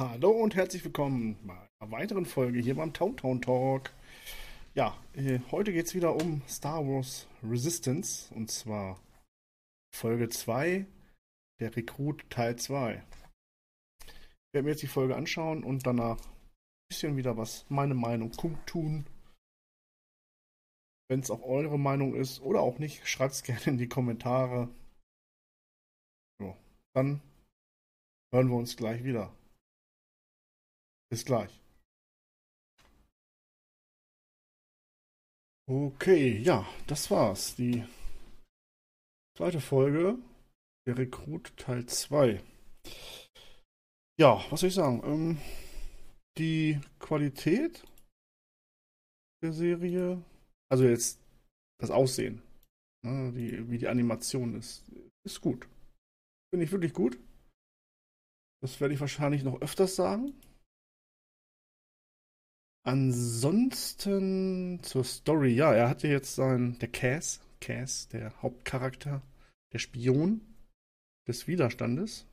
Hallo und herzlich willkommen bei einer weiteren Folge hier beim Town Town Talk. Ja, äh, heute geht es wieder um Star Wars Resistance und zwar Folge 2, der Rekrut Teil 2. Ich werde mir jetzt die Folge anschauen und danach ein bisschen wieder was meine Meinung kundtun. Wenn es auch eure Meinung ist oder auch nicht, schreibt es gerne in die Kommentare. So, dann hören wir uns gleich wieder. Bis gleich. Okay, ja, das war's. Die zweite Folge, der Rekrut Teil 2. Ja, was soll ich sagen? Ähm, die Qualität der Serie, also jetzt das Aussehen, ne, die, wie die Animation ist, ist gut. Finde ich wirklich gut. Das werde ich wahrscheinlich noch öfters sagen. Ansonsten zur Story, ja, er hatte jetzt sein, der Cass, Cass, der Hauptcharakter, der Spion des Widerstandes,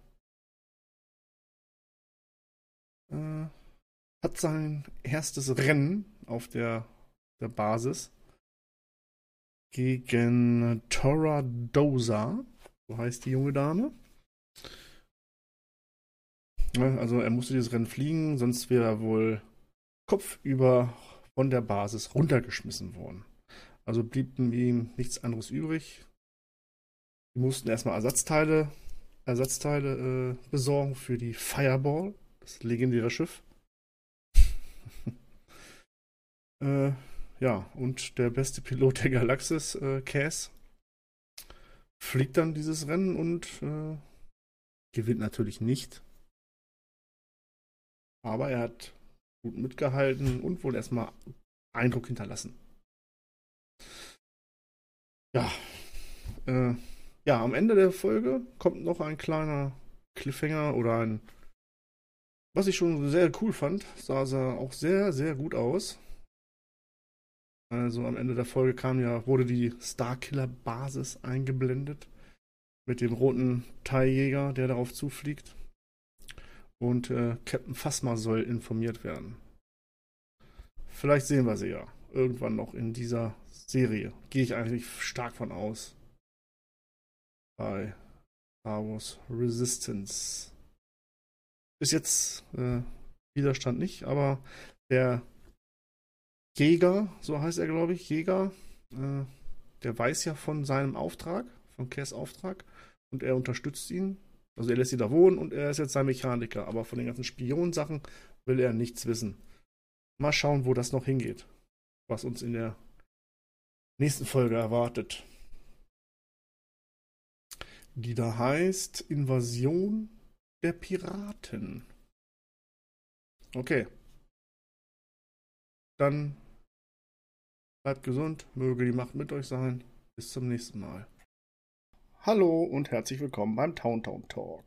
äh, hat sein erstes Rennen auf der, der Basis gegen Tora Doza, so heißt die junge Dame. Also er musste dieses Rennen fliegen, sonst wäre er wohl kopfüber von der Basis runtergeschmissen worden. Also blieb ihm nichts anderes übrig. Die mussten erstmal Ersatzteile, Ersatzteile äh, besorgen für die Fireball, das legendäre Schiff. äh, ja, und der beste Pilot der Galaxis, äh, Cass, fliegt dann dieses Rennen und äh, gewinnt natürlich nicht. Aber er hat gut mitgehalten und wohl erstmal Eindruck hinterlassen. Ja, äh, ja, am Ende der Folge kommt noch ein kleiner Cliffhanger oder ein, was ich schon sehr cool fand, sah er auch sehr, sehr gut aus. Also am Ende der Folge kam ja, wurde die Starkiller Basis eingeblendet mit dem roten Teiljäger, der darauf zufliegt. Und äh, Captain Phasma soll informiert werden. Vielleicht sehen wir sie ja irgendwann noch in dieser Serie. Gehe ich eigentlich stark von aus. Bei Star Wars Resistance. Bis jetzt äh, Widerstand nicht, aber der Jäger, so heißt er, glaube ich, Jäger, äh, der weiß ja von seinem Auftrag, von Cass Auftrag, und er unterstützt ihn also er lässt sie da wohnen und er ist jetzt sein Mechaniker, aber von den ganzen Spionsachen will er nichts wissen. Mal schauen, wo das noch hingeht. Was uns in der nächsten Folge erwartet. Die da heißt Invasion der Piraten. Okay. Dann bleibt gesund, möge die Macht mit euch sein. Bis zum nächsten Mal. Hallo und herzlich willkommen beim Town Town Talk.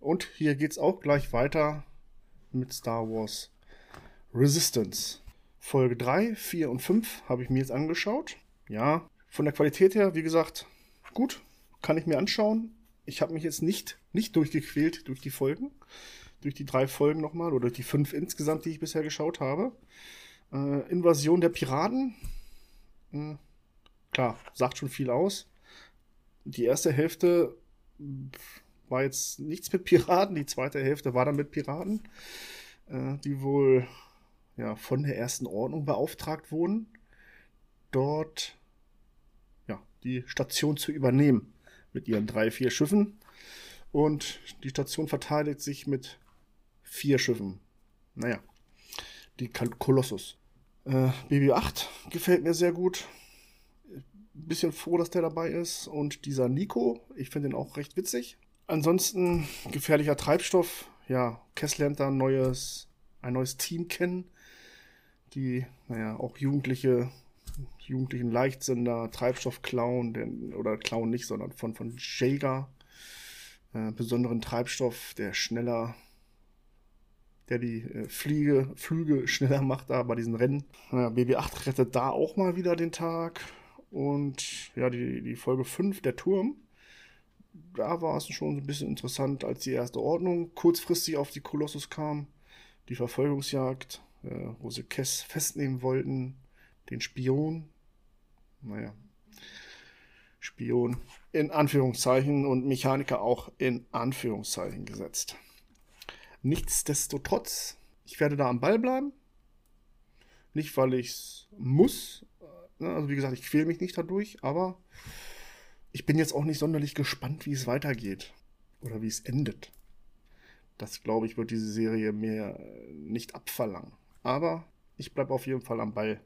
Und hier geht's auch gleich weiter mit Star Wars Resistance. Folge 3, 4 und 5 habe ich mir jetzt angeschaut. Ja, von der Qualität her, wie gesagt, gut, kann ich mir anschauen. Ich habe mich jetzt nicht, nicht durchgequält durch die Folgen, durch die drei Folgen nochmal oder durch die fünf insgesamt, die ich bisher geschaut habe. Äh, Invasion der Piraten, hm, klar, sagt schon viel aus die erste Hälfte war jetzt nichts mit Piraten, die zweite Hälfte war dann mit Piraten, äh, die wohl ja, von der ersten Ordnung beauftragt wurden, dort ja, die Station zu übernehmen mit ihren drei, vier Schiffen. Und die Station verteidigt sich mit vier Schiffen. Naja, die Kolossus. Äh, BB-8 gefällt mir sehr gut bisschen froh, dass der dabei ist. Und dieser Nico, ich finde ihn auch recht witzig. Ansonsten gefährlicher Treibstoff. Ja, Kess lernt da ein neues, ein neues Team kennen, die, naja, auch Jugendliche, jugendlichen Leichtsender Treibstoff klauen, denn, oder klauen nicht, sondern von, von Jaeger, äh, besonderen Treibstoff, der schneller, der die äh, Fliege, Flüge schneller macht da bei diesen Rennen. Ja, BB8 rettet da auch mal wieder den Tag. Und ja, die, die Folge 5, der Turm, da war es schon ein bisschen interessant, als die erste Ordnung kurzfristig auf die Kolossus kam. Die Verfolgungsjagd, äh, wo sie Kess festnehmen wollten. Den Spion. Naja. Spion in Anführungszeichen und Mechaniker auch in Anführungszeichen gesetzt. Nichtsdestotrotz, ich werde da am Ball bleiben. Nicht, weil ich es muss. Ne, also wie gesagt, ich quäle mich nicht dadurch, aber ich bin jetzt auch nicht sonderlich gespannt, wie es weitergeht. Oder wie es endet. Das, glaube ich, wird diese Serie mir nicht abverlangen. Aber ich bleibe auf jeden Fall am Ball.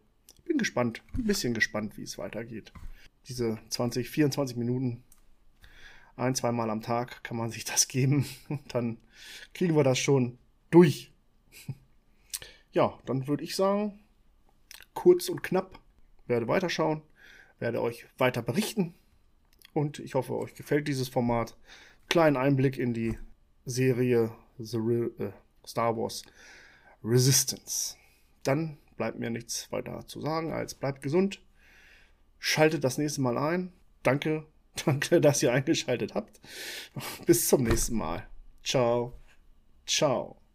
Bin gespannt, ein bisschen gespannt, wie es weitergeht. Diese 20, 24 Minuten, ein, zweimal am Tag kann man sich das geben. Dann kriegen wir das schon durch. Ja, dann würde ich sagen, kurz und knapp, werde weiterschauen, werde euch weiter berichten. Und ich hoffe, euch gefällt dieses Format. Kleinen Einblick in die Serie The Re äh, Star Wars Resistance. Dann bleibt mir nichts weiter zu sagen, als bleibt gesund. Schaltet das nächste Mal ein. Danke, danke, dass ihr eingeschaltet habt. Bis zum nächsten Mal. Ciao. Ciao.